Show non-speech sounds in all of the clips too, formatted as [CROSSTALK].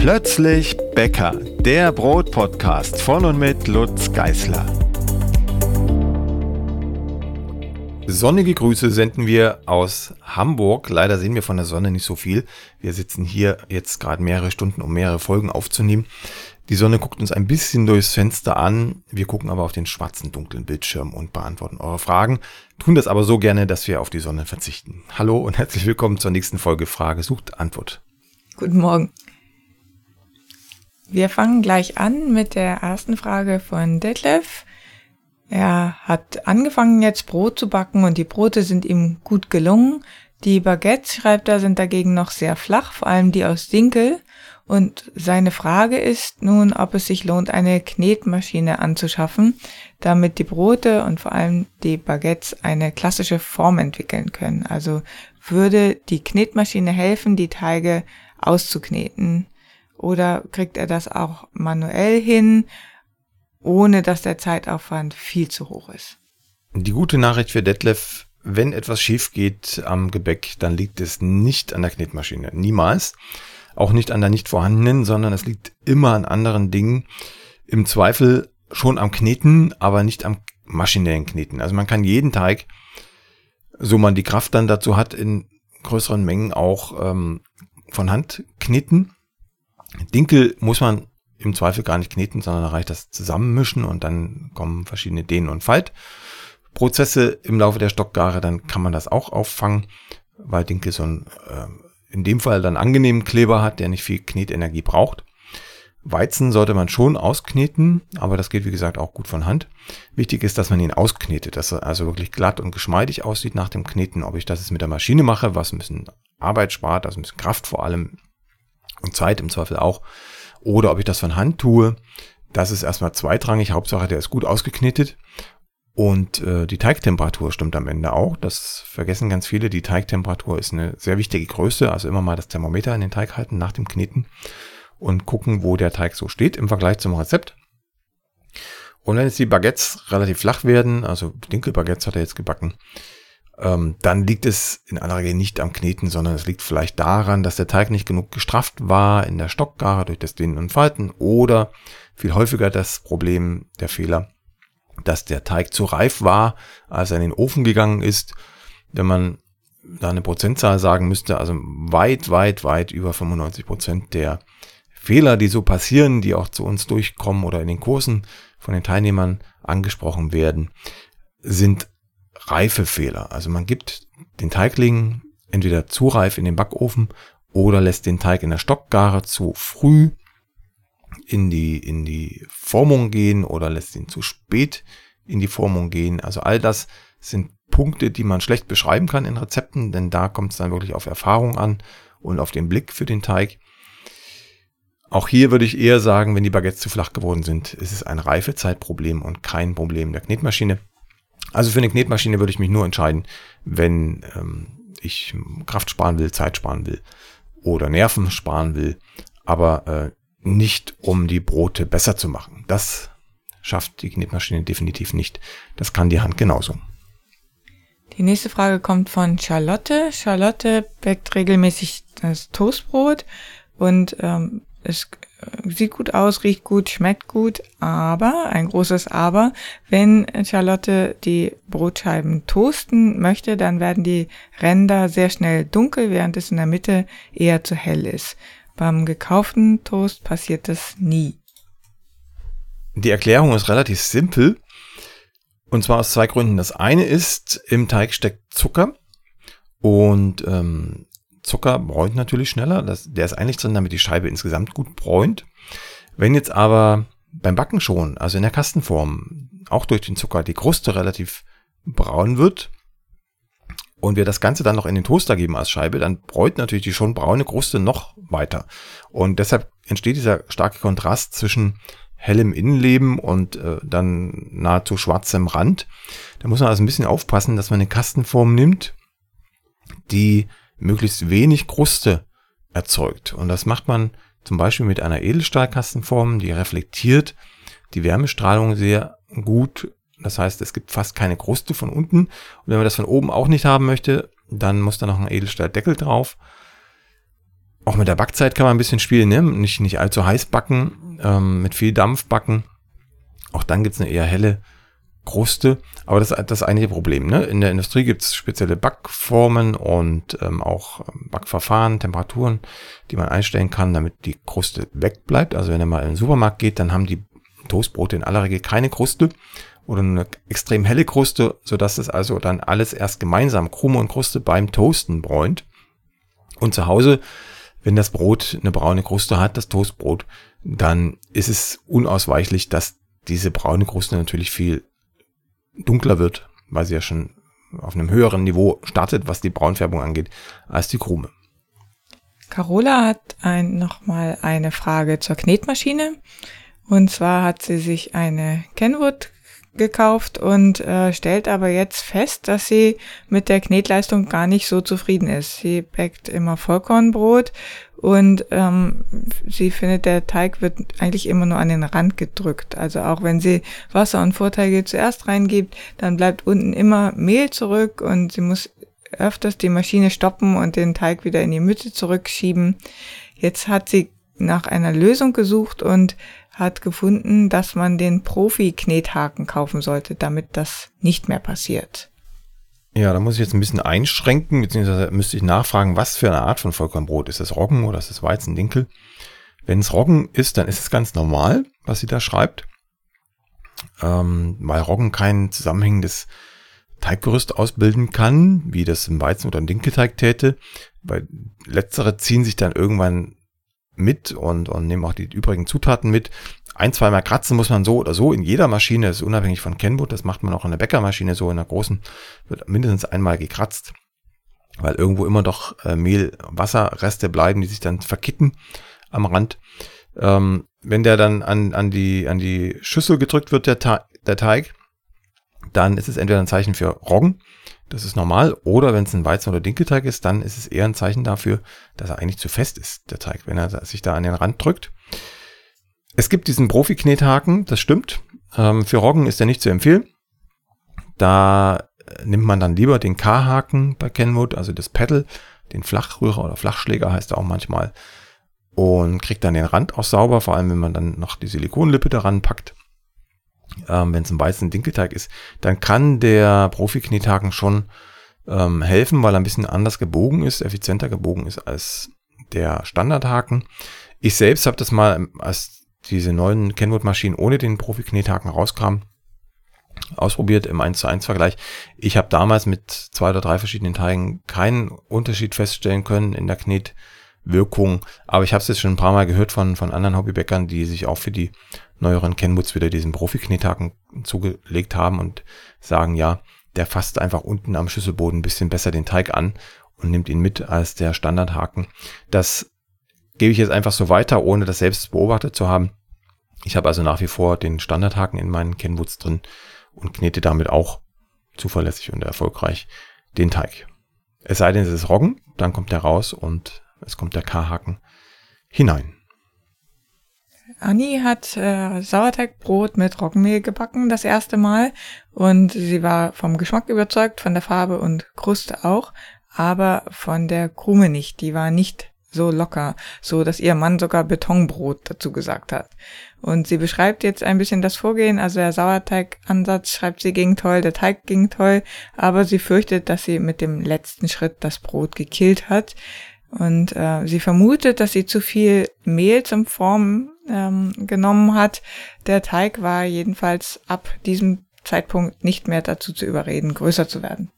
Plötzlich Bäcker, der Brotpodcast von und mit Lutz Geißler. Sonnige Grüße senden wir aus Hamburg. Leider sehen wir von der Sonne nicht so viel. Wir sitzen hier jetzt gerade mehrere Stunden, um mehrere Folgen aufzunehmen. Die Sonne guckt uns ein bisschen durchs Fenster an. Wir gucken aber auf den schwarzen, dunklen Bildschirm und beantworten eure Fragen. Tun das aber so gerne, dass wir auf die Sonne verzichten. Hallo und herzlich willkommen zur nächsten Folge Frage sucht Antwort. Guten Morgen. Wir fangen gleich an mit der ersten Frage von Detlef. Er hat angefangen jetzt Brot zu backen und die Brote sind ihm gut gelungen. Die Baguettes, schreibt er, sind dagegen noch sehr flach, vor allem die aus Dinkel. Und seine Frage ist nun, ob es sich lohnt, eine Knetmaschine anzuschaffen, damit die Brote und vor allem die Baguettes eine klassische Form entwickeln können. Also würde die Knetmaschine helfen, die Teige auszukneten oder kriegt er das auch manuell hin, ohne dass der Zeitaufwand viel zu hoch ist? Die gute Nachricht für Detlef, wenn etwas schief geht am Gebäck, dann liegt es nicht an der Knetmaschine. Niemals. Auch nicht an der nicht vorhandenen, sondern es liegt immer an anderen Dingen. Im Zweifel schon am Kneten, aber nicht am maschinellen Kneten. Also man kann jeden Teig, so man die Kraft dann dazu hat, in größeren Mengen auch ähm, von Hand kneten. Dinkel muss man im Zweifel gar nicht kneten, sondern da reicht das Zusammenmischen und dann kommen verschiedene Dehnen- und Faltprozesse im Laufe der Stockgare. Dann kann man das auch auffangen, weil Dinkel so ein, äh, in dem Fall dann angenehmen Kleber hat, der nicht viel Knetenergie braucht. Weizen sollte man schon auskneten, aber das geht wie gesagt auch gut von Hand. Wichtig ist, dass man ihn ausknetet, dass er also wirklich glatt und geschmeidig aussieht nach dem Kneten. Ob ich das jetzt mit der Maschine mache, was ein bisschen Arbeit spart, also ein bisschen Kraft vor allem, und Zeit im Zweifel auch. Oder ob ich das von Hand tue, das ist erstmal zweitrangig. Hauptsache, der ist gut ausgeknetet. Und äh, die Teigtemperatur stimmt am Ende auch. Das vergessen ganz viele. Die Teigtemperatur ist eine sehr wichtige Größe. Also immer mal das Thermometer in den Teig halten nach dem Kneten und gucken, wo der Teig so steht im Vergleich zum Rezept. Und wenn jetzt die Baguettes relativ flach werden, also Dinkelbaguettes hat er jetzt gebacken, ähm, dann liegt es in aller Regel nicht am Kneten, sondern es liegt vielleicht daran, dass der Teig nicht genug gestrafft war in der Stockgare durch das Dehnen und Falten oder viel häufiger das Problem, der Fehler, dass der Teig zu reif war, als er in den Ofen gegangen ist. Wenn man da eine Prozentzahl sagen müsste, also weit, weit, weit über 95 Prozent der Fehler, die so passieren, die auch zu uns durchkommen oder in den Kursen von den Teilnehmern angesprochen werden, sind Reifefehler. Also man gibt den Teigling entweder zu reif in den Backofen oder lässt den Teig in der Stockgare zu früh in die, in die Formung gehen oder lässt ihn zu spät in die Formung gehen. Also all das sind Punkte, die man schlecht beschreiben kann in Rezepten, denn da kommt es dann wirklich auf Erfahrung an und auf den Blick für den Teig. Auch hier würde ich eher sagen, wenn die Baguettes zu flach geworden sind, ist es ein Reifezeitproblem und kein Problem der Knetmaschine. Also für eine Knetmaschine würde ich mich nur entscheiden, wenn ähm, ich Kraft sparen will, Zeit sparen will oder Nerven sparen will, aber äh, nicht um die Brote besser zu machen. Das schafft die Knetmaschine definitiv nicht. Das kann die Hand genauso. Die nächste Frage kommt von Charlotte. Charlotte backt regelmäßig das Toastbrot und ähm, es sieht gut aus, riecht gut, schmeckt gut, aber, ein großes Aber, wenn Charlotte die Brotscheiben toasten möchte, dann werden die Ränder sehr schnell dunkel, während es in der Mitte eher zu hell ist. Beim gekauften Toast passiert das nie. Die Erklärung ist relativ simpel. Und zwar aus zwei Gründen. Das eine ist, im Teig steckt Zucker. Und ähm, Zucker bräunt natürlich schneller. Das, der ist eigentlich drin, damit die Scheibe insgesamt gut bräunt. Wenn jetzt aber beim Backen schon, also in der Kastenform, auch durch den Zucker die Kruste relativ braun wird und wir das Ganze dann noch in den Toaster geben als Scheibe, dann bräut natürlich die schon braune Kruste noch weiter. Und deshalb entsteht dieser starke Kontrast zwischen hellem Innenleben und äh, dann nahezu schwarzem Rand. Da muss man also ein bisschen aufpassen, dass man eine Kastenform nimmt, die möglichst wenig Kruste erzeugt. Und das macht man zum Beispiel mit einer Edelstahlkastenform, die reflektiert die Wärmestrahlung sehr gut. Das heißt, es gibt fast keine Kruste von unten. Und wenn man das von oben auch nicht haben möchte, dann muss da noch ein Edelstahldeckel drauf. Auch mit der Backzeit kann man ein bisschen spielen, ne? Nicht, nicht allzu heiß backen, ähm, mit viel Dampf backen. Auch dann gibt's eine eher helle Kruste. Aber das ist das eigentliche Problem. Ne? In der Industrie gibt's spezielle Backformen und ähm, auch Backverfahren, Temperaturen, die man einstellen kann, damit die Kruste wegbleibt. Also wenn ihr mal in den Supermarkt geht, dann haben die Toastbrote in aller Regel keine Kruste oder eine extrem helle Kruste, sodass es also dann alles erst gemeinsam Krume und Kruste beim Toasten bräunt. Und zu Hause, wenn das Brot eine braune Kruste hat, das Toastbrot, dann ist es unausweichlich, dass diese braune Kruste natürlich viel dunkler wird, weil sie ja schon auf einem höheren Niveau startet, was die Braunfärbung angeht, als die Krume. Carola hat ein, nochmal eine Frage zur Knetmaschine. Und zwar hat sie sich eine Kenwood gekauft und äh, stellt aber jetzt fest, dass sie mit der Knetleistung gar nicht so zufrieden ist. Sie backt immer Vollkornbrot und ähm, sie findet, der Teig wird eigentlich immer nur an den Rand gedrückt. Also auch wenn sie Wasser und Vorteige zuerst reingibt, dann bleibt unten immer Mehl zurück und sie muss öfters die Maschine stoppen und den Teig wieder in die Mitte zurückschieben. Jetzt hat sie nach einer Lösung gesucht und hat gefunden, dass man den Profi-Knethaken kaufen sollte, damit das nicht mehr passiert. Ja, da muss ich jetzt ein bisschen einschränken, beziehungsweise müsste ich nachfragen, was für eine Art von Vollkornbrot. Ist das Roggen oder ist das Weizendinkel? Wenn es Roggen ist, dann ist es ganz normal, was sie da schreibt. Ähm, weil Roggen kein zusammenhängendes Teiggerüst ausbilden kann, wie das im Weizen- oder im Dinkelteig täte. Weil letztere ziehen sich dann irgendwann mit und, und nehmen auch die übrigen Zutaten mit. Ein, zweimal kratzen muss man so oder so in jeder Maschine, das ist unabhängig von Kenwood, das macht man auch in der Bäckermaschine so, in der großen wird mindestens einmal gekratzt, weil irgendwo immer doch äh, Mehl, Wasserreste bleiben, die sich dann verkitten am Rand. Ähm, wenn der dann an, an, die, an die Schüssel gedrückt wird, der, der Teig, dann ist es entweder ein Zeichen für Roggen, das ist normal. Oder wenn es ein Weizen- oder Dinkelteig ist, dann ist es eher ein Zeichen dafür, dass er eigentlich zu fest ist, der Teig, wenn er sich da an den Rand drückt. Es gibt diesen Profi-Knethaken, das stimmt. Ähm, für Roggen ist er nicht zu empfehlen. Da nimmt man dann lieber den K-Haken bei Kenwood, also das Pedal, den Flachrührer oder Flachschläger heißt er auch manchmal, und kriegt dann den Rand auch sauber, vor allem wenn man dann noch die Silikonlippe daran packt ähm, wenn es ein weißen Dinkelteig ist, dann kann der Profi-Knethaken schon ähm, helfen, weil er ein bisschen anders gebogen ist, effizienter gebogen ist als der Standardhaken. Ich selbst habe das mal, als diese neuen Kenwood-Maschinen ohne den Profi-Knethaken rauskamen, ausprobiert im 1 zu 1 Vergleich. Ich habe damals mit zwei oder drei verschiedenen Teigen keinen Unterschied feststellen können in der Knetwirkung, aber ich habe es jetzt schon ein paar Mal gehört von, von anderen Hobbybäckern, die sich auch für die neueren Kenwoods wieder diesen Profi-Knethaken zugelegt haben und sagen, ja, der fasst einfach unten am Schüsselboden ein bisschen besser den Teig an und nimmt ihn mit als der Standardhaken. Das gebe ich jetzt einfach so weiter, ohne das selbst beobachtet zu haben. Ich habe also nach wie vor den Standardhaken in meinen Kenwoods drin und knete damit auch zuverlässig und erfolgreich den Teig. Es sei denn, es ist Roggen, dann kommt der raus und es kommt der K-Haken hinein. Anni hat äh, Sauerteigbrot mit Roggenmehl gebacken das erste Mal und sie war vom Geschmack überzeugt, von der Farbe und Kruste auch, aber von der Krume nicht. Die war nicht so locker, so dass ihr Mann sogar Betonbrot dazu gesagt hat. Und sie beschreibt jetzt ein bisschen das Vorgehen, also der Sauerteigansatz schreibt sie ging toll, der Teig ging toll, aber sie fürchtet, dass sie mit dem letzten Schritt das Brot gekillt hat. Und äh, sie vermutet, dass sie zu viel Mehl zum Formen ähm, genommen hat. Der Teig war jedenfalls ab diesem Zeitpunkt nicht mehr dazu zu überreden, größer zu werden.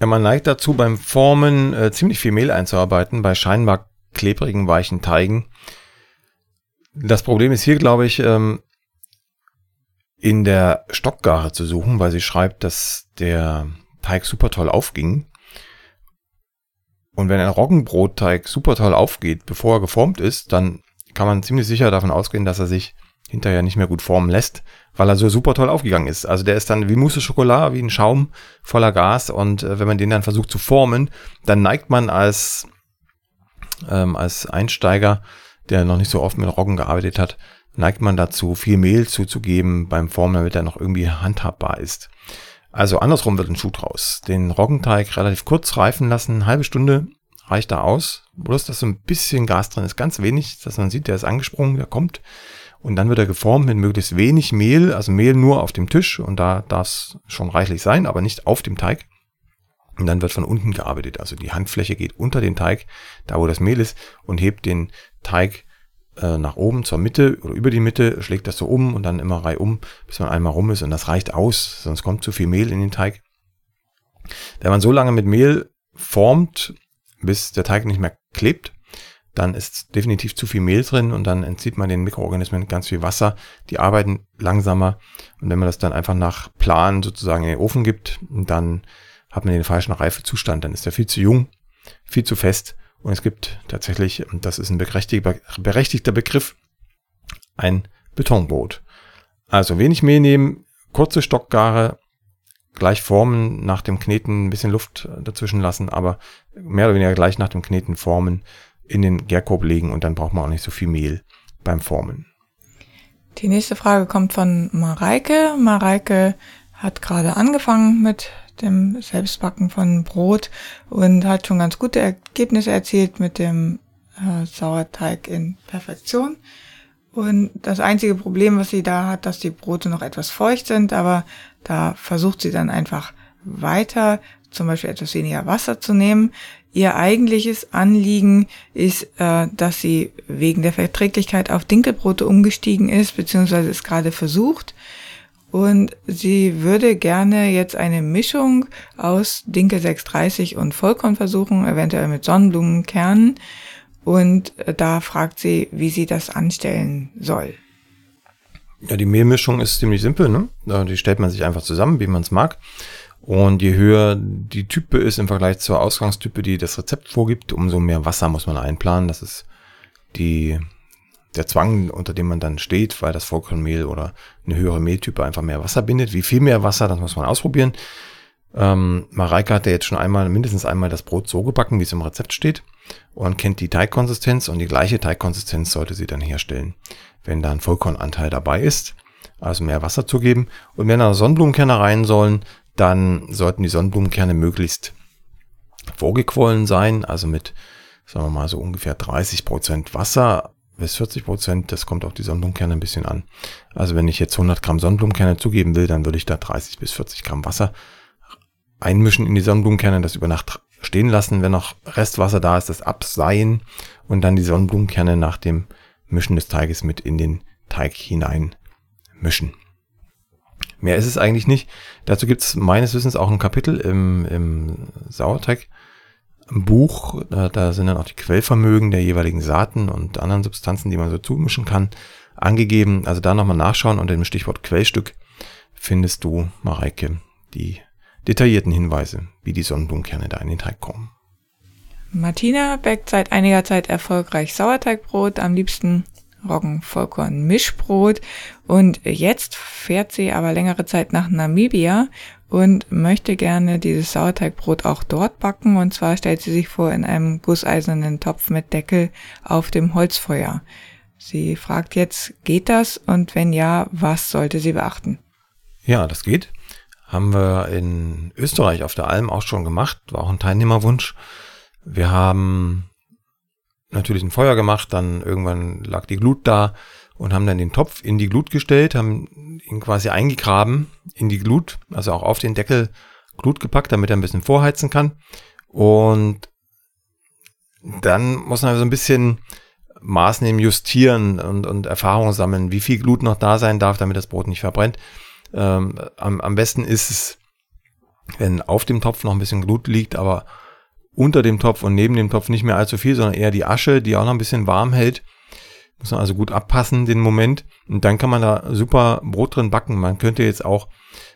Ja, man neigt dazu, beim Formen äh, ziemlich viel Mehl einzuarbeiten, bei scheinbar klebrigen, weichen Teigen. Das Problem ist hier, glaube ich, ähm, in der Stockgare zu suchen, weil sie schreibt, dass der Teig super toll aufging. Und wenn ein Roggenbrotteig super toll aufgeht, bevor er geformt ist, dann kann man ziemlich sicher davon ausgehen, dass er sich hinterher nicht mehr gut formen lässt, weil er so super toll aufgegangen ist. Also der ist dann wie Mousse Schokolade, wie ein Schaum voller Gas und äh, wenn man den dann versucht zu formen, dann neigt man als, ähm, als Einsteiger, der noch nicht so oft mit Roggen gearbeitet hat, neigt man dazu, viel Mehl zuzugeben beim Formen, damit er noch irgendwie handhabbar ist. Also andersrum wird ein Schuh draus. Den Roggenteig relativ kurz reifen lassen, halbe Stunde reicht da aus, bloß, dass so ein bisschen Gas drin ist, ganz wenig, dass man sieht, der ist angesprungen, der kommt. Und dann wird er geformt mit möglichst wenig Mehl, also Mehl nur auf dem Tisch und da darf es schon reichlich sein, aber nicht auf dem Teig. Und dann wird von unten gearbeitet. Also die Handfläche geht unter den Teig, da wo das Mehl ist, und hebt den Teig äh, nach oben zur Mitte oder über die Mitte, schlägt das so um und dann immer reihum, bis man einmal rum ist. Und das reicht aus, sonst kommt zu viel Mehl in den Teig. Wenn man so lange mit Mehl formt, bis der Teig nicht mehr klebt, dann ist definitiv zu viel Mehl drin und dann entzieht man den Mikroorganismen ganz viel Wasser. Die arbeiten langsamer und wenn man das dann einfach nach Plan sozusagen in den Ofen gibt, dann hat man den falschen Reifezustand, dann ist er viel zu jung, viel zu fest und es gibt tatsächlich, und das ist ein berechtigter Begriff, ein Betonbrot. Also wenig Mehl nehmen, kurze Stockgare, gleich formen, nach dem Kneten ein bisschen Luft dazwischen lassen, aber mehr oder weniger gleich nach dem Kneten formen, in den Gärkorb legen und dann braucht man auch nicht so viel Mehl beim Formen. Die nächste Frage kommt von Mareike. Mareike hat gerade angefangen mit dem Selbstbacken von Brot und hat schon ganz gute Ergebnisse erzielt mit dem äh, Sauerteig in Perfektion. Und das einzige Problem, was sie da hat, dass die Brote noch etwas feucht sind, aber da versucht sie dann einfach weiter, zum Beispiel etwas weniger Wasser zu nehmen. Ihr eigentliches Anliegen ist, äh, dass sie wegen der Verträglichkeit auf Dinkelbrote umgestiegen ist, beziehungsweise es gerade versucht. Und sie würde gerne jetzt eine Mischung aus Dinkel 630 und Vollkorn versuchen, eventuell mit Sonnenblumenkernen. Und äh, da fragt sie, wie sie das anstellen soll. Ja, die Mehlmischung ist ziemlich simpel, ne? Die stellt man sich einfach zusammen, wie man es mag. Und je höher die Type ist im Vergleich zur Ausgangstype, die das Rezept vorgibt, umso mehr Wasser muss man einplanen. Das ist die der Zwang, unter dem man dann steht, weil das Vollkornmehl oder eine höhere Mehltype einfach mehr Wasser bindet. Wie viel mehr Wasser, das muss man ausprobieren. Ähm, Mareike hat ja jetzt schon einmal, mindestens einmal das Brot so gebacken, wie es im Rezept steht und kennt die Teigkonsistenz und die gleiche Teigkonsistenz sollte sie dann herstellen, wenn da ein Vollkornanteil dabei ist. Also mehr Wasser zu geben. Und wenn da Sonnenblumenkerne rein sollen, dann sollten die Sonnenblumenkerne möglichst vorgequollen sein, also mit, sagen wir mal, so ungefähr 30 Prozent Wasser bis 40 Prozent. Das kommt auf die Sonnenblumenkerne ein bisschen an. Also wenn ich jetzt 100 Gramm Sonnenblumenkerne zugeben will, dann würde ich da 30 bis 40 Gramm Wasser einmischen in die Sonnenblumenkerne, das über Nacht stehen lassen. Wenn noch Restwasser da ist, das abseien und dann die Sonnenblumenkerne nach dem Mischen des Teiges mit in den Teig hinein mischen. Mehr ist es eigentlich nicht. Dazu gibt es meines Wissens auch ein Kapitel im, im Sauerteig Buch, da, da sind dann auch die Quellvermögen der jeweiligen Saaten und anderen Substanzen, die man so zumischen kann, angegeben. Also da nochmal nachschauen unter dem Stichwort Quellstück findest du, Mareike, die detaillierten Hinweise, wie die Sonnenblumenkerne da in den Teig kommen. Martina backt seit einiger Zeit erfolgreich Sauerteigbrot, am liebsten Roggen-Vollkorn-Mischbrot. Und jetzt fährt sie aber längere Zeit nach Namibia und möchte gerne dieses Sauerteigbrot auch dort backen. Und zwar stellt sie sich vor in einem gusseisernen Topf mit Deckel auf dem Holzfeuer. Sie fragt jetzt, geht das? Und wenn ja, was sollte sie beachten? Ja, das geht. Haben wir in Österreich auf der Alm auch schon gemacht. War auch ein Teilnehmerwunsch. Wir haben natürlich ein Feuer gemacht, dann irgendwann lag die Glut da und haben dann den Topf in die Glut gestellt, haben ihn quasi eingegraben in die Glut, also auch auf den Deckel Glut gepackt, damit er ein bisschen vorheizen kann. Und dann muss man so ein bisschen Maßnahmen justieren und, und Erfahrung sammeln, wie viel Glut noch da sein darf, damit das Brot nicht verbrennt. Ähm, am, am besten ist es, wenn auf dem Topf noch ein bisschen Glut liegt, aber unter dem Topf und neben dem Topf nicht mehr allzu viel, sondern eher die Asche, die auch noch ein bisschen warm hält. Muss man also gut abpassen, den Moment. Und dann kann man da super Brot drin backen. Man könnte jetzt auch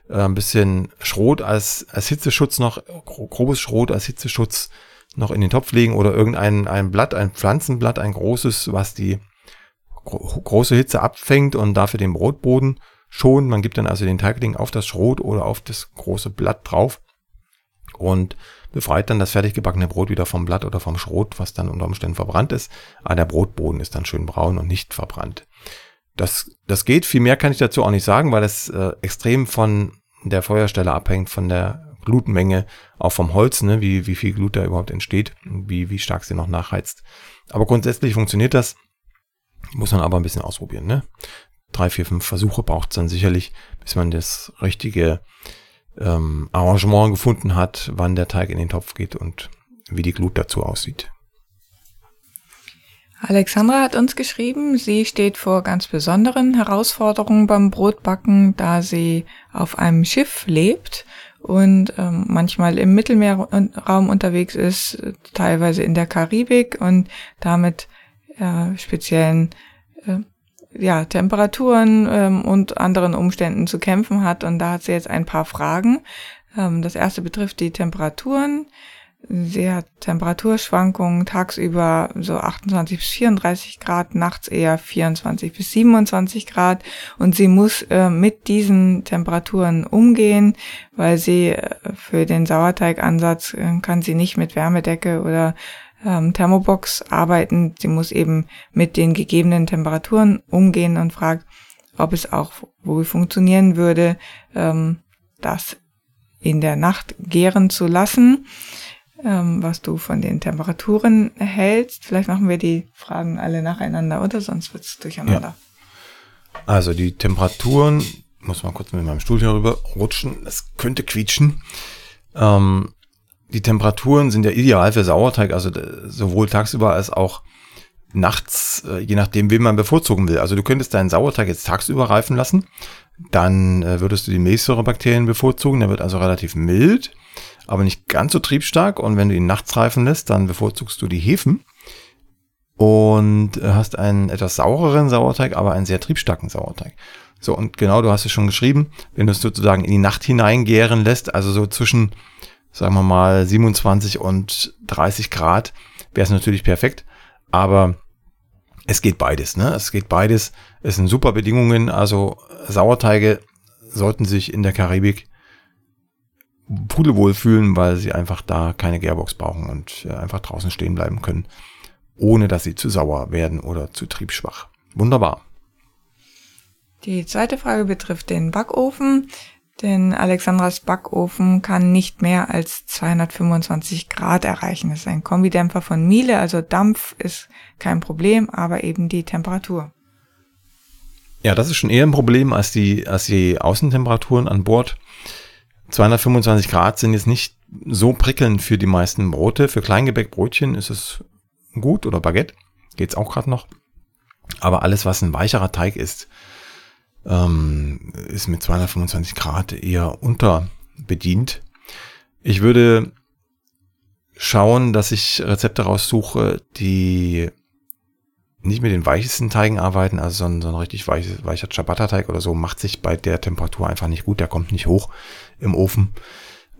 äh, ein bisschen Schrot als, als Hitzeschutz noch, grobes Schrot als Hitzeschutz noch in den Topf legen oder irgendein ein Blatt, ein Pflanzenblatt, ein großes, was die gro große Hitze abfängt und dafür den Brotboden schont. Man gibt dann also den Teigling auf das Schrot oder auf das große Blatt drauf. Und befreit dann das fertig gebackene Brot wieder vom Blatt oder vom Schrot, was dann unter Umständen verbrannt ist. Aber der Brotboden ist dann schön braun und nicht verbrannt. Das, das geht. Viel mehr kann ich dazu auch nicht sagen, weil es äh, extrem von der Feuerstelle abhängt, von der Glutmenge, auch vom Holz, ne, wie, wie viel Glut da überhaupt entsteht, wie, wie stark sie noch nachheizt. Aber grundsätzlich funktioniert das. Muss man aber ein bisschen ausprobieren, ne? Drei, vier, fünf Versuche braucht es dann sicherlich, bis man das richtige ähm, Arrangement gefunden hat, wann der Teig in den Topf geht und wie die Glut dazu aussieht. Alexandra hat uns geschrieben, sie steht vor ganz besonderen Herausforderungen beim Brotbacken, da sie auf einem Schiff lebt und ähm, manchmal im Mittelmeerraum unterwegs ist, teilweise in der Karibik und damit äh, speziellen äh, ja, Temperaturen ähm, und anderen Umständen zu kämpfen hat. Und da hat sie jetzt ein paar Fragen. Ähm, das erste betrifft die Temperaturen. Sie hat Temperaturschwankungen tagsüber so 28 bis 34 Grad, nachts eher 24 bis 27 Grad und sie muss äh, mit diesen Temperaturen umgehen, weil sie äh, für den Sauerteigansatz äh, kann sie nicht mit Wärmedecke oder ähm, Thermobox arbeiten. Sie muss eben mit den gegebenen Temperaturen umgehen und fragt, ob es auch wohl funktionieren würde, ähm, das in der Nacht gären zu lassen ähm, was du von den Temperaturen hältst. Vielleicht machen wir die Fragen alle nacheinander, oder sonst wird es durcheinander. Ja. Also die Temperaturen, muss mal kurz mit meinem Stuhl hier rüber rutschen, das könnte quietschen. Ähm, die Temperaturen sind ja ideal für Sauerteig, also sowohl tagsüber als auch nachts, äh, je nachdem, wen man bevorzugen will. Also du könntest deinen Sauerteig jetzt tagsüber reifen lassen, dann äh, würdest du die Milchsäurebakterien bevorzugen, der wird also relativ mild aber nicht ganz so triebstark. Und wenn du ihn nachts reifen lässt, dann bevorzugst du die Hefen und hast einen etwas saureren Sauerteig, aber einen sehr triebstarken Sauerteig. So, und genau, du hast es schon geschrieben, wenn du es sozusagen in die Nacht hineingären lässt, also so zwischen, sagen wir mal, 27 und 30 Grad, wäre es natürlich perfekt. Aber es geht beides, ne? Es geht beides. Es sind super Bedingungen. Also Sauerteige sollten sich in der Karibik pudelwohl fühlen, weil sie einfach da keine Gearbox brauchen und äh, einfach draußen stehen bleiben können, ohne dass sie zu sauer werden oder zu triebschwach. Wunderbar. Die zweite Frage betrifft den Backofen, denn Alexandras Backofen kann nicht mehr als 225 Grad erreichen. Das ist ein Kombidämpfer von Miele, also Dampf ist kein Problem, aber eben die Temperatur. Ja, das ist schon eher ein Problem als die, als die Außentemperaturen an Bord. 225 Grad sind jetzt nicht so prickelnd für die meisten Brote. Für Kleingebäckbrötchen ist es gut oder Baguette, geht's auch gerade noch. Aber alles, was ein weicherer Teig ist, ähm, ist mit 225 Grad eher unterbedient. Ich würde schauen, dass ich Rezepte raussuche, die nicht mit den weichesten Teigen arbeiten, also so ein, so ein richtig weiches, weicher Ciabatta-Teig oder so macht sich bei der Temperatur einfach nicht gut, der kommt nicht hoch im Ofen.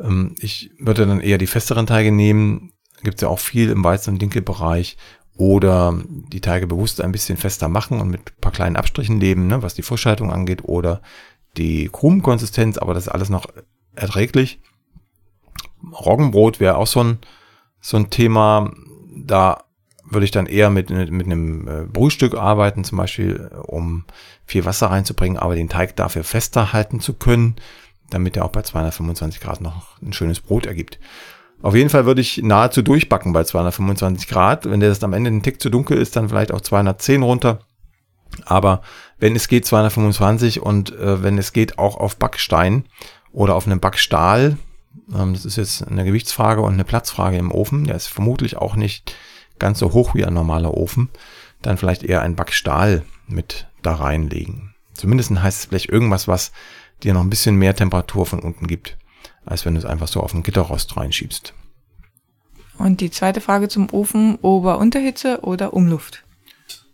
Ähm, ich würde dann eher die festeren Teige nehmen, gibt es ja auch viel im Weizen- und Dinkelbereich oder die Teige bewusst ein bisschen fester machen und mit ein paar kleinen Abstrichen leben, ne, was die Frischhaltung angeht oder die Krumenkonsistenz, aber das ist alles noch erträglich. Roggenbrot wäre auch so ein, so ein Thema, da würde ich dann eher mit, mit, mit einem äh, Brühstück arbeiten, zum Beispiel, um viel Wasser reinzubringen, aber den Teig dafür fester halten zu können, damit er auch bei 225 Grad noch ein schönes Brot ergibt. Auf jeden Fall würde ich nahezu durchbacken bei 225 Grad. Wenn der das am Ende ein Tick zu dunkel ist, dann vielleicht auch 210 runter. Aber wenn es geht 225 und äh, wenn es geht auch auf Backstein oder auf einem Backstahl, ähm, das ist jetzt eine Gewichtsfrage und eine Platzfrage im Ofen, der ist vermutlich auch nicht ganz so hoch wie ein normaler Ofen, dann vielleicht eher ein Backstahl mit da reinlegen. Zumindest heißt es vielleicht irgendwas, was dir noch ein bisschen mehr Temperatur von unten gibt, als wenn du es einfach so auf den Gitterrost reinschiebst. Und die zweite Frage zum Ofen, Ober-Unterhitze oder Umluft?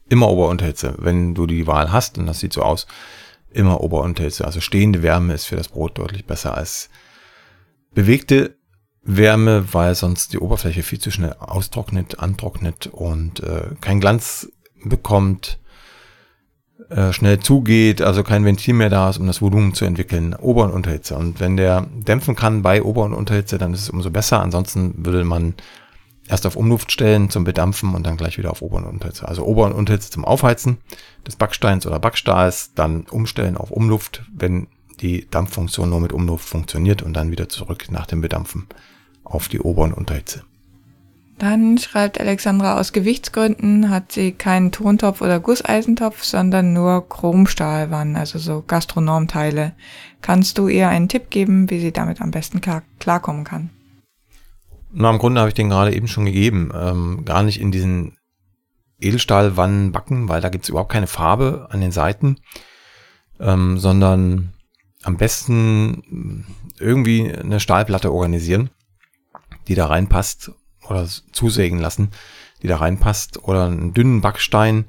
Immer Ober-Unterhitze. Wenn du die Wahl hast, und das sieht so aus, immer Ober-Unterhitze. Also stehende Wärme ist für das Brot deutlich besser als bewegte Wärme, weil sonst die Oberfläche viel zu schnell austrocknet, antrocknet und äh, kein Glanz bekommt, äh, schnell zugeht, also kein Ventil mehr da ist, um das Volumen zu entwickeln, Ober- und Unterhitze. Und wenn der dämpfen kann bei Ober- und Unterhitze, dann ist es umso besser. Ansonsten würde man erst auf Umluft stellen zum Bedampfen und dann gleich wieder auf Ober- und Unterhitze. Also Ober- und Unterhitze zum Aufheizen des Backsteins oder Backstahls, dann umstellen auf Umluft, wenn die Dampffunktion nur mit Umluft funktioniert und dann wieder zurück nach dem Bedampfen auf die Ober- und Unterhitze. Dann schreibt Alexandra, aus Gewichtsgründen hat sie keinen Tontopf oder Gusseisentopf, sondern nur Chromstahlwannen, also so Gastronomteile. Kannst du ihr einen Tipp geben, wie sie damit am besten klar klarkommen kann? Na, im Grunde habe ich den gerade eben schon gegeben. Ähm, gar nicht in diesen Edelstahlwannen backen, weil da gibt es überhaupt keine Farbe an den Seiten, ähm, sondern am besten irgendwie eine Stahlplatte organisieren, die da reinpasst oder zusägen lassen, die da reinpasst oder einen dünnen Backstein,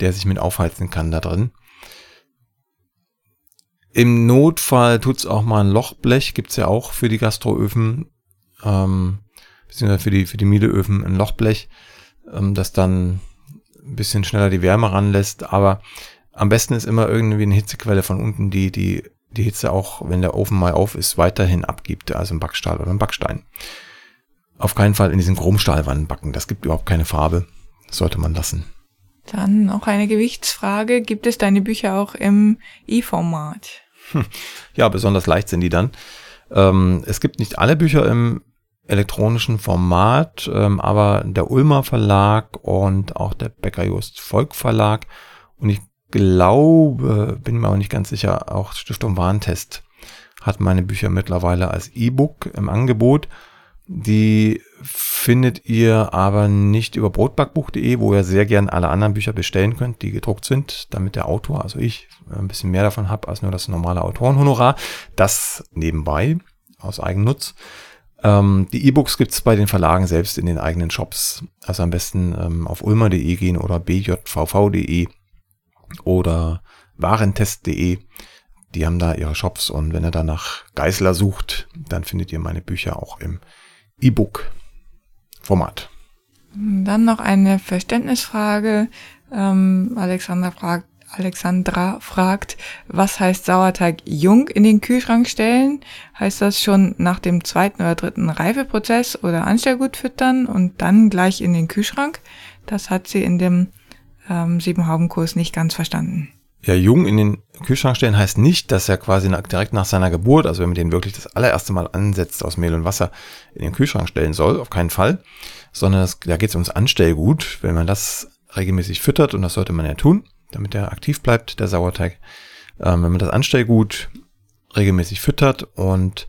der sich mit aufheizen kann da drin. Im Notfall tut's auch mal ein Lochblech, gibt's ja auch für die Gastroöfen, ähm, beziehungsweise für die, für die Mieleöfen ein Lochblech, ähm, das dann ein bisschen schneller die Wärme ranlässt, aber am besten ist immer irgendwie eine Hitzequelle von unten, die die, die Hitze auch, wenn der Ofen mal auf ist, weiterhin abgibt, also ein Backstahl oder ein Backstein. Auf keinen Fall in diesen Chromstahlwannen backen, das gibt überhaupt keine Farbe, das sollte man lassen. Dann noch eine Gewichtsfrage. Gibt es deine Bücher auch im E-Format? Ja, besonders leicht sind die dann. Ähm, es gibt nicht alle Bücher im elektronischen Format, ähm, aber der Ulmer Verlag und auch der Becker Just Volk Verlag und ich glaube, bin mir aber nicht ganz sicher, auch Stiftung Warentest hat meine Bücher mittlerweile als E-Book im Angebot. Die findet ihr aber nicht über brotbackbuch.de, wo ihr sehr gern alle anderen Bücher bestellen könnt, die gedruckt sind, damit der Autor, also ich, ein bisschen mehr davon habe als nur das normale Autorenhonorar. Das nebenbei aus Eigennutz. Ähm, die E-Books gibt's bei den Verlagen selbst in den eigenen Shops. Also am besten ähm, auf ulmer.de gehen oder bjvv.de oder warentest.de. Die haben da ihre Shops und wenn ihr da nach Geißler sucht, dann findet ihr meine Bücher auch im E-Book-Format. Dann noch eine Verständnisfrage. Ähm, Alexander fragt, Alexandra fragt, was heißt Sauerteig jung in den Kühlschrank stellen? Heißt das schon nach dem zweiten oder dritten Reifeprozess oder Anstellgut füttern und dann gleich in den Kühlschrank? Das hat sie in dem ähm, Siebenhaubenkurs nicht ganz verstanden. Ja, jung in den Kühlschrank stellen heißt nicht, dass er quasi direkt nach seiner Geburt, also wenn man den wirklich das allererste Mal ansetzt aus Mehl und Wasser, in den Kühlschrank stellen soll, auf keinen Fall, sondern das, da geht es ums Anstellgut. Wenn man das regelmäßig füttert, und das sollte man ja tun, damit er aktiv bleibt, der Sauerteig. Ähm, wenn man das Anstellgut regelmäßig füttert und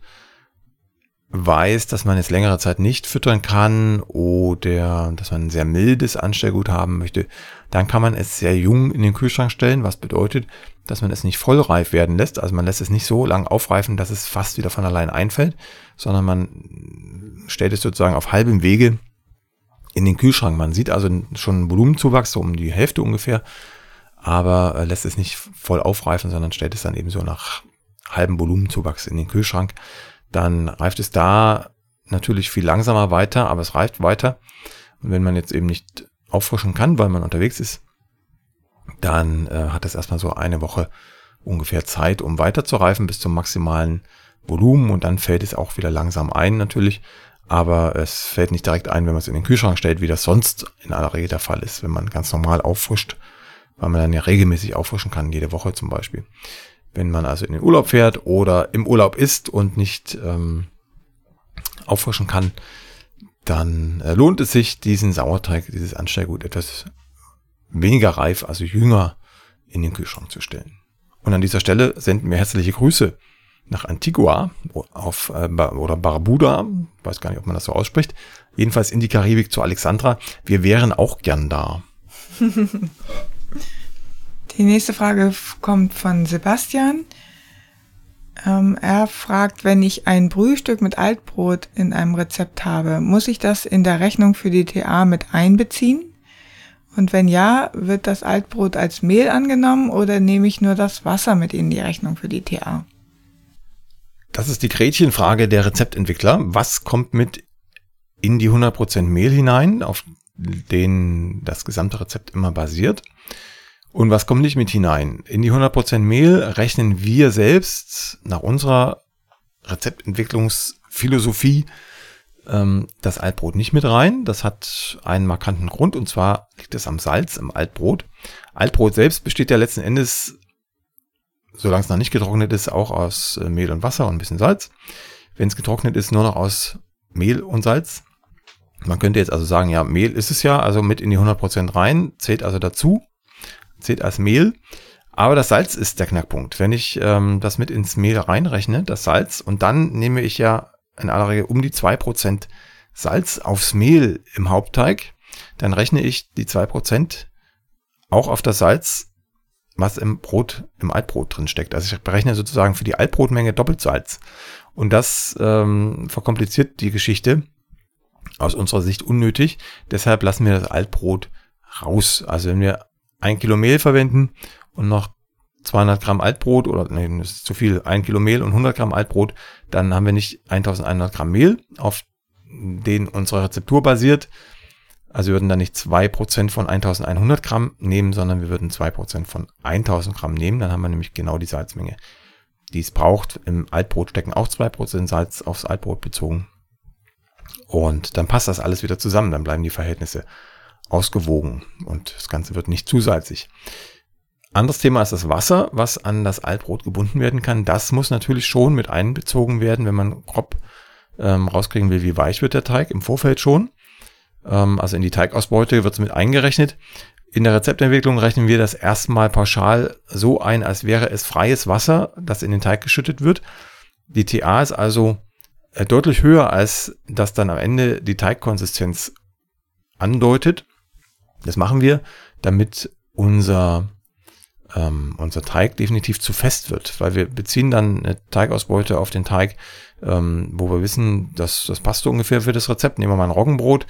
weiß, dass man jetzt längere Zeit nicht füttern kann oder dass man ein sehr mildes Anstellgut haben möchte, dann kann man es sehr jung in den Kühlschrank stellen, was bedeutet, dass man es nicht vollreif werden lässt. Also man lässt es nicht so lang aufreifen, dass es fast wieder von allein einfällt, sondern man stellt es sozusagen auf halbem Wege in den Kühlschrank. Man sieht also schon einen Volumenzuwachs, so um die Hälfte ungefähr, aber äh, lässt es nicht voll aufreifen, sondern stellt es dann eben so nach halbem Volumenzuwachs in den Kühlschrank. Dann reift es da natürlich viel langsamer weiter, aber es reift weiter. Und wenn man jetzt eben nicht auffrischen kann, weil man unterwegs ist, dann äh, hat es erstmal so eine Woche ungefähr Zeit, um weiter zu reifen bis zum maximalen Volumen und dann fällt es auch wieder langsam ein natürlich. Aber es fällt nicht direkt ein, wenn man es in den Kühlschrank stellt, wie das sonst in aller Regel der Fall ist, wenn man ganz normal auffrischt weil man dann ja regelmäßig auffrischen kann, jede Woche zum Beispiel. Wenn man also in den Urlaub fährt oder im Urlaub ist und nicht ähm, auffrischen kann, dann äh, lohnt es sich, diesen Sauerteig, dieses Anstellgut etwas weniger reif, also jünger in den Kühlschrank zu stellen. Und an dieser Stelle senden wir herzliche Grüße nach Antigua auf, äh, oder Barbuda, weiß gar nicht, ob man das so ausspricht. Jedenfalls in die Karibik zu Alexandra. Wir wären auch gern da. [LAUGHS] Die nächste Frage kommt von Sebastian. Ähm, er fragt, wenn ich ein Brühstück mit Altbrot in einem Rezept habe, muss ich das in der Rechnung für die TA mit einbeziehen? Und wenn ja, wird das Altbrot als Mehl angenommen oder nehme ich nur das Wasser mit in die Rechnung für die TA? Das ist die Gretchenfrage der Rezeptentwickler. Was kommt mit in die 100% Mehl hinein, auf den das gesamte Rezept immer basiert? Und was kommt nicht mit hinein? In die 100% Mehl rechnen wir selbst nach unserer Rezeptentwicklungsphilosophie ähm, das Altbrot nicht mit rein. Das hat einen markanten Grund und zwar liegt es am Salz im Altbrot. Altbrot selbst besteht ja letzten Endes solange es noch nicht getrocknet ist, auch aus äh, Mehl und Wasser und ein bisschen Salz. Wenn es getrocknet ist, nur noch aus Mehl und Salz. Man könnte jetzt also sagen, ja, Mehl ist es ja, also mit in die 100% rein, zählt also dazu, zählt als Mehl. Aber das Salz ist der Knackpunkt. Wenn ich ähm, das mit ins Mehl reinrechne, das Salz, und dann nehme ich ja in aller Regel um die 2% Salz aufs Mehl im Hauptteig, dann rechne ich die 2% auch auf das Salz, was im Brot, im Altbrot drin steckt. Also ich berechne sozusagen für die Altbrotmenge doppelt Salz. Und das ähm, verkompliziert die Geschichte aus unserer Sicht unnötig. Deshalb lassen wir das Altbrot raus. Also wenn wir ein Kilo Mehl verwenden und noch 200 Gramm Altbrot oder nee, das ist zu viel, ein Kilo Mehl und 100 Gramm Altbrot, dann haben wir nicht 1100 Gramm Mehl, auf den unsere Rezeptur basiert. Also wir würden dann nicht zwei Prozent von 1100 Gramm nehmen, sondern wir würden zwei Prozent von 1000 Gramm nehmen. Dann haben wir nämlich genau die Salzmenge, die es braucht. Im Altbrot stecken auch zwei Prozent Salz aufs Altbrot bezogen. Und dann passt das alles wieder zusammen. Dann bleiben die Verhältnisse ausgewogen und das Ganze wird nicht zu salzig. Anderes Thema ist das Wasser, was an das Altbrot gebunden werden kann. Das muss natürlich schon mit einbezogen werden, wenn man grob ähm, rauskriegen will, wie weich wird der Teig im Vorfeld schon. Ähm, also in die Teigausbeute wird es mit eingerechnet. In der Rezeptentwicklung rechnen wir das erstmal pauschal so ein, als wäre es freies Wasser, das in den Teig geschüttet wird. Die TA ist also äh, deutlich höher, als das dann am Ende die Teigkonsistenz andeutet. Das machen wir, damit unser, ähm, unser Teig definitiv zu fest wird, weil wir beziehen dann eine Teigausbeute auf den Teig, ähm, wo wir wissen, dass das passt so ungefähr für das Rezept. Nehmen wir mal ein Roggenbrot.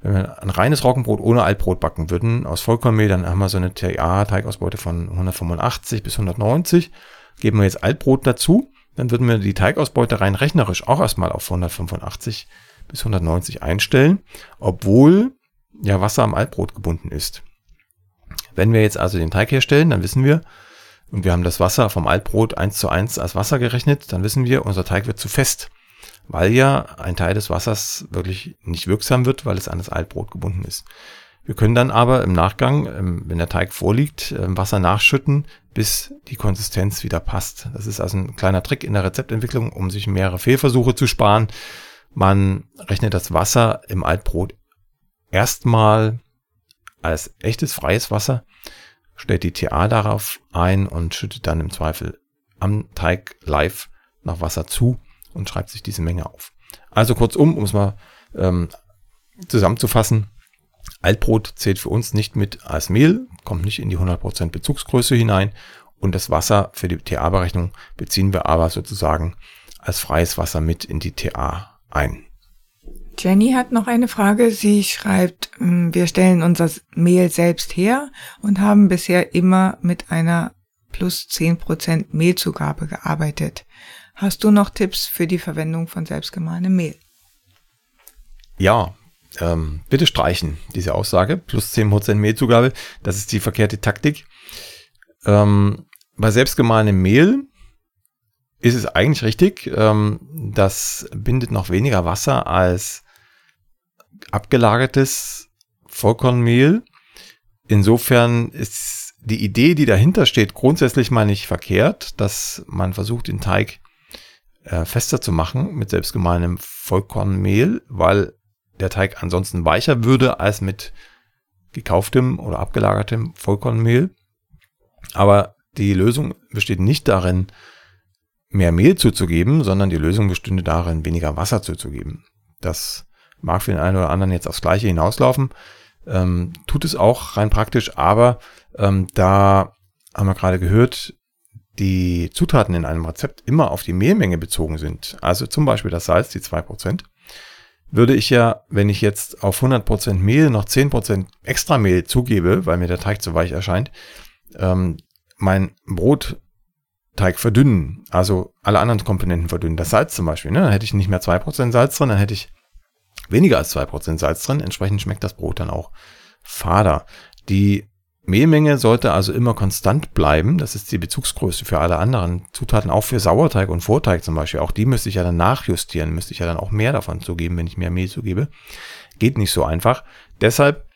Wenn wir ein reines Roggenbrot ohne Altbrot backen würden, aus Vollkornmehl, dann haben wir so eine TA-Teigausbeute von 185 bis 190. Geben wir jetzt Altbrot dazu, dann würden wir die Teigausbeute rein rechnerisch auch erstmal auf 185 bis 190 einstellen, obwohl ja Wasser am Altbrot gebunden ist. Wenn wir jetzt also den Teig herstellen, dann wissen wir, und wir haben das Wasser vom Altbrot eins zu eins als Wasser gerechnet, dann wissen wir, unser Teig wird zu fest, weil ja ein Teil des Wassers wirklich nicht wirksam wird, weil es an das Altbrot gebunden ist. Wir können dann aber im Nachgang, ähm, wenn der Teig vorliegt, ähm, Wasser nachschütten, bis die Konsistenz wieder passt. Das ist also ein kleiner Trick in der Rezeptentwicklung, um sich mehrere Fehlversuche zu sparen. Man rechnet das Wasser im Altbrot erstmal als echtes freies Wasser, stellt die TA darauf ein und schüttet dann im Zweifel am Teig live nach Wasser zu und schreibt sich diese Menge auf. Also kurzum, um es mal ähm, zusammenzufassen, Altbrot zählt für uns nicht mit als Mehl, kommt nicht in die 100% Bezugsgröße hinein und das Wasser für die TA-Berechnung beziehen wir aber sozusagen als freies Wasser mit in die TA ein. Jenny hat noch eine Frage. Sie schreibt, wir stellen unser Mehl selbst her und haben bisher immer mit einer plus 10% Mehlzugabe gearbeitet. Hast du noch Tipps für die Verwendung von selbstgemahlenem Mehl? Ja, ähm, bitte streichen diese Aussage. Plus 10% Mehlzugabe, das ist die verkehrte Taktik. Ähm, bei selbstgemahlenem Mehl ist es eigentlich richtig. Ähm, das bindet noch weniger Wasser als abgelagertes Vollkornmehl. Insofern ist die Idee, die dahinter steht, grundsätzlich mal nicht verkehrt, dass man versucht, den Teig äh, fester zu machen mit selbstgemahlenem Vollkornmehl, weil der Teig ansonsten weicher würde als mit gekauftem oder abgelagertem Vollkornmehl. Aber die Lösung besteht nicht darin, mehr Mehl zuzugeben, sondern die Lösung bestünde darin, weniger Wasser zuzugeben. Das mag für den einen oder anderen jetzt aufs Gleiche hinauslaufen, ähm, tut es auch rein praktisch, aber ähm, da haben wir gerade gehört, die Zutaten in einem Rezept immer auf die Mehlmenge bezogen sind, also zum Beispiel das Salz, die zwei Prozent, würde ich ja, wenn ich jetzt auf 100% Mehl noch 10% extra Mehl zugebe, weil mir der Teig zu weich erscheint, ähm, mein Brotteig verdünnen, also alle anderen Komponenten verdünnen. Das Salz zum Beispiel, ne? dann hätte ich nicht mehr 2% Salz drin, dann hätte ich weniger als 2% Salz drin. Entsprechend schmeckt das Brot dann auch fader. Die Mehlmenge sollte also immer konstant bleiben. Das ist die Bezugsgröße für alle anderen Zutaten, auch für Sauerteig und Vorteig zum Beispiel. Auch die müsste ich ja dann nachjustieren, müsste ich ja dann auch mehr davon zugeben, wenn ich mehr Mehl zugebe. Geht nicht so einfach. Deshalb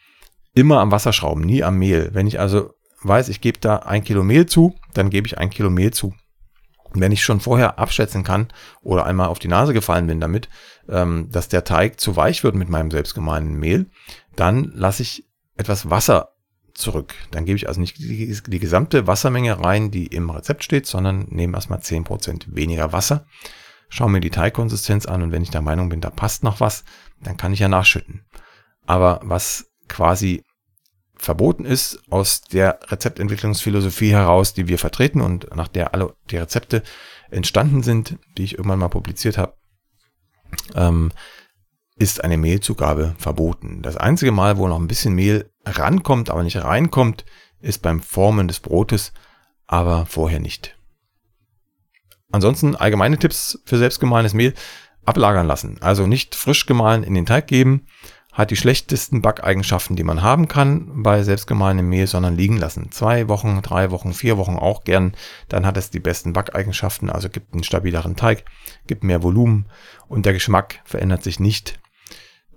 immer am Wasser schrauben, nie am Mehl. Wenn ich also weiß, ich gebe da ein Kilo Mehl zu, dann gebe ich ein Kilo Mehl zu. Wenn ich schon vorher abschätzen kann oder einmal auf die Nase gefallen bin damit, ähm, dass der Teig zu weich wird mit meinem selbstgemahlenen Mehl, dann lasse ich etwas Wasser zurück. Dann gebe ich also nicht die, die, gesamte Wassermenge rein, die im Rezept steht, sondern nehme erstmal 10% weniger Wasser, schaue mir die Teigkonsistenz an und wenn ich der Meinung bin, da passt noch was, dann kann ich ja nachschütten. Aber was quasi verboten ist aus der Rezeptentwicklungsphilosophie heraus, die wir vertreten und nach der alle die Rezepte entstanden sind, die ich irgendwann mal publiziert habe, ähm, ist eine Mehlzugabe verboten. Das einzige Mal, wo noch ein bisschen Mehl rankommt, aber nicht reinkommt, ist beim Formen des Brotes, aber vorher nicht. Ansonsten allgemeine Tipps für selbstgemahlenes Mehl ablagern lassen. Also nicht frisch gemahlen in den Teig geben, hat die schlechtesten Backeigenschaften, die man haben kann bei selbstgemahlenem Mehl, sondern liegen lassen. Zwei Wochen, drei Wochen, vier Wochen auch gern. Dann hat es die besten Backeigenschaften, also gibt einen stabileren Teig, gibt mehr Volumen und der Geschmack verändert sich nicht.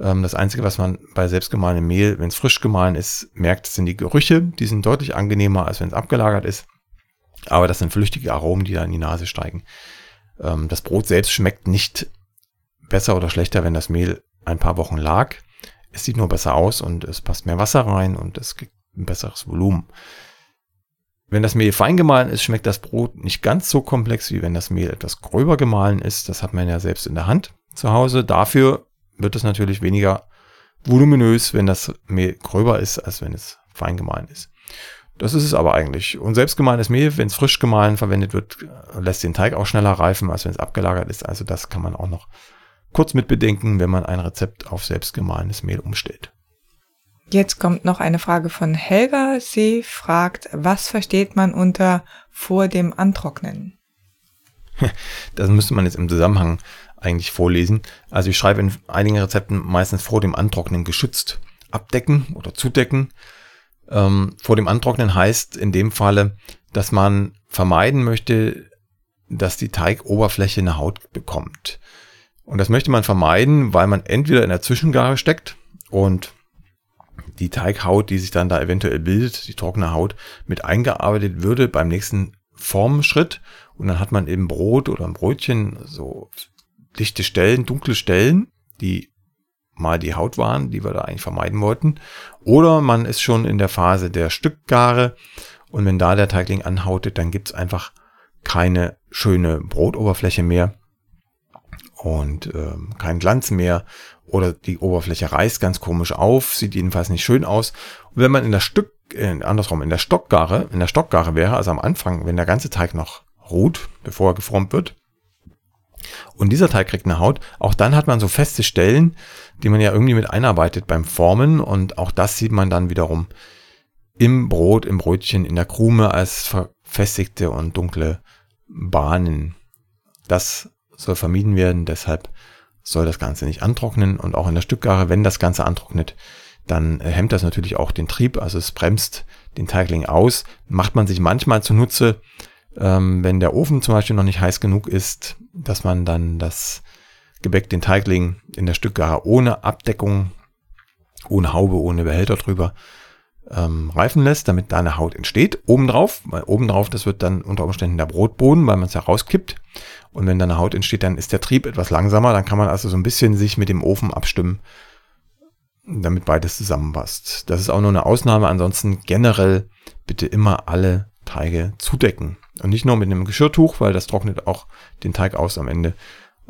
Ähm, das Einzige, was man bei selbstgemahlenem Mehl, wenn es frisch gemahlen ist, merkt, sind die Gerüche. Die sind deutlich angenehmer, als wenn es abgelagert ist. Aber das sind flüchtige Aromen, die da in die Nase steigen. Ähm, das Brot selbst schmeckt nicht besser oder schlechter, wenn das Mehl ein paar Wochen lag. Es sieht nur besser aus und es passt mehr Wasser rein und es gibt ein besseres Volumen. Wenn das Mehl fein gemahlen ist, schmeckt das Brot nicht ganz so komplex, wie wenn das Mehl etwas gröber gemahlen ist. Das hat man ja selbst in der Hand zu Hause. Dafür wird es natürlich weniger voluminös, wenn das Mehl gröber ist, als wenn es fein gemahlen ist. Das ist es aber eigentlich. Und selbstgemahlenes Mehl, wenn es frisch gemahlen verwendet wird, lässt den Teig auch schneller reifen, als wenn es abgelagert ist. Also das kann man auch noch kurz mit bedenken, wenn man ein Rezept auf selbstgemahlenes Mehl umstellt. Jetzt kommt noch eine Frage von Helga. Sie fragt, was versteht man unter vor dem Antrocknen? [LAUGHS] Das müsste man jetzt im Zusammenhang eigentlich vorlesen. Also ich schreibe in einigen Rezepten meistens vor dem Antrocknen geschützt abdecken oder zudecken. Ähm, vor dem Antrocknen heißt in dem Falle, dass man vermeiden möchte, dass die Teigoberfläche eine Haut bekommt. Und das möchte man vermeiden, weil man entweder in der Zwischengare steckt und die Teighaut, die sich dann da eventuell bildet, die trockene Haut, mit eingearbeitet würde beim nächsten Formschritt. Und dann hat man eben Brot oder ein Brötchen so dichte Stellen, dunkle Stellen, die mal die Haut waren, die wir da eigentlich vermeiden wollten. Oder man ist schon in der Phase der Stückgare und wenn da der Teigling anhautet, dann gibt's einfach keine schöne Brotoberfläche mehr und ähm, kein Glanz mehr oder die Oberfläche reißt ganz komisch auf, sieht jedenfalls nicht schön aus. Und wenn man in der Stück, äh, andersrum, in der Stockgare, in der Stockgare wäre, also am Anfang, wenn der ganze Teig noch ruht, bevor er geformt wird, und dieser Teig kriegt eine Haut. Auch dann hat man so feste Stellen, die man ja irgendwie mit einarbeitet beim Formen. Und auch das sieht man dann wiederum im Brot, im Brötchen, in der Krume als verfestigte und dunkle Bahnen. Das soll vermieden werden. Deshalb soll das Ganze nicht antrocknen. Und auch in der Stückgare, wenn das Ganze antrocknet, dann hemmt das natürlich auch den Trieb. Also es bremst den Teigling aus. Macht man sich manchmal zunutze, ähm, wenn der Ofen zum Beispiel noch nicht heiß genug ist, dass man dann das Gebäck, den Teigling in der Stückgare ohne Abdeckung, ohne Haube, ohne Behälter drüber ähm, reifen lässt, damit da eine Haut entsteht. Obendrauf, weil obendrauf, das wird dann unter Umständen der Brotboden, weil man es ja rauskippt. Und wenn da eine Haut entsteht, dann ist der Trieb etwas langsamer. Dann kann man also so ein bisschen sich mit dem Ofen abstimmen, damit beides zusammenpasst. Das ist auch nur eine Ausnahme. Ansonsten generell bitte immer alle Teige zudecken. Und nicht nur mit einem Geschirrtuch, weil das trocknet auch den Teig aus am Ende.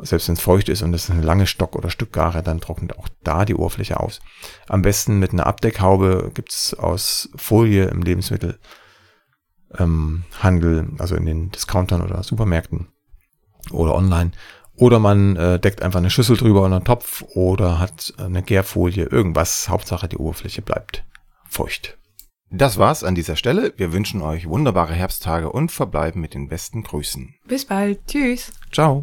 Selbst wenn es feucht ist und es ist eine lange Stock- oder Stückgare, dann trocknet auch da die Oberfläche aus. Am besten mit einer Abdeckhaube gibt's aus Folie im Lebensmittelhandel, ähm, also in den Discountern oder Supermärkten oder online. Oder man äh, deckt einfach eine Schüssel drüber oder einen Topf oder hat eine Gärfolie, irgendwas. Hauptsache die Oberfläche bleibt feucht. Das war's an dieser Stelle. Wir wünschen euch wunderbare Herbsttage und verbleiben mit den besten Grüßen. Bis bald. Tschüss. Ciao.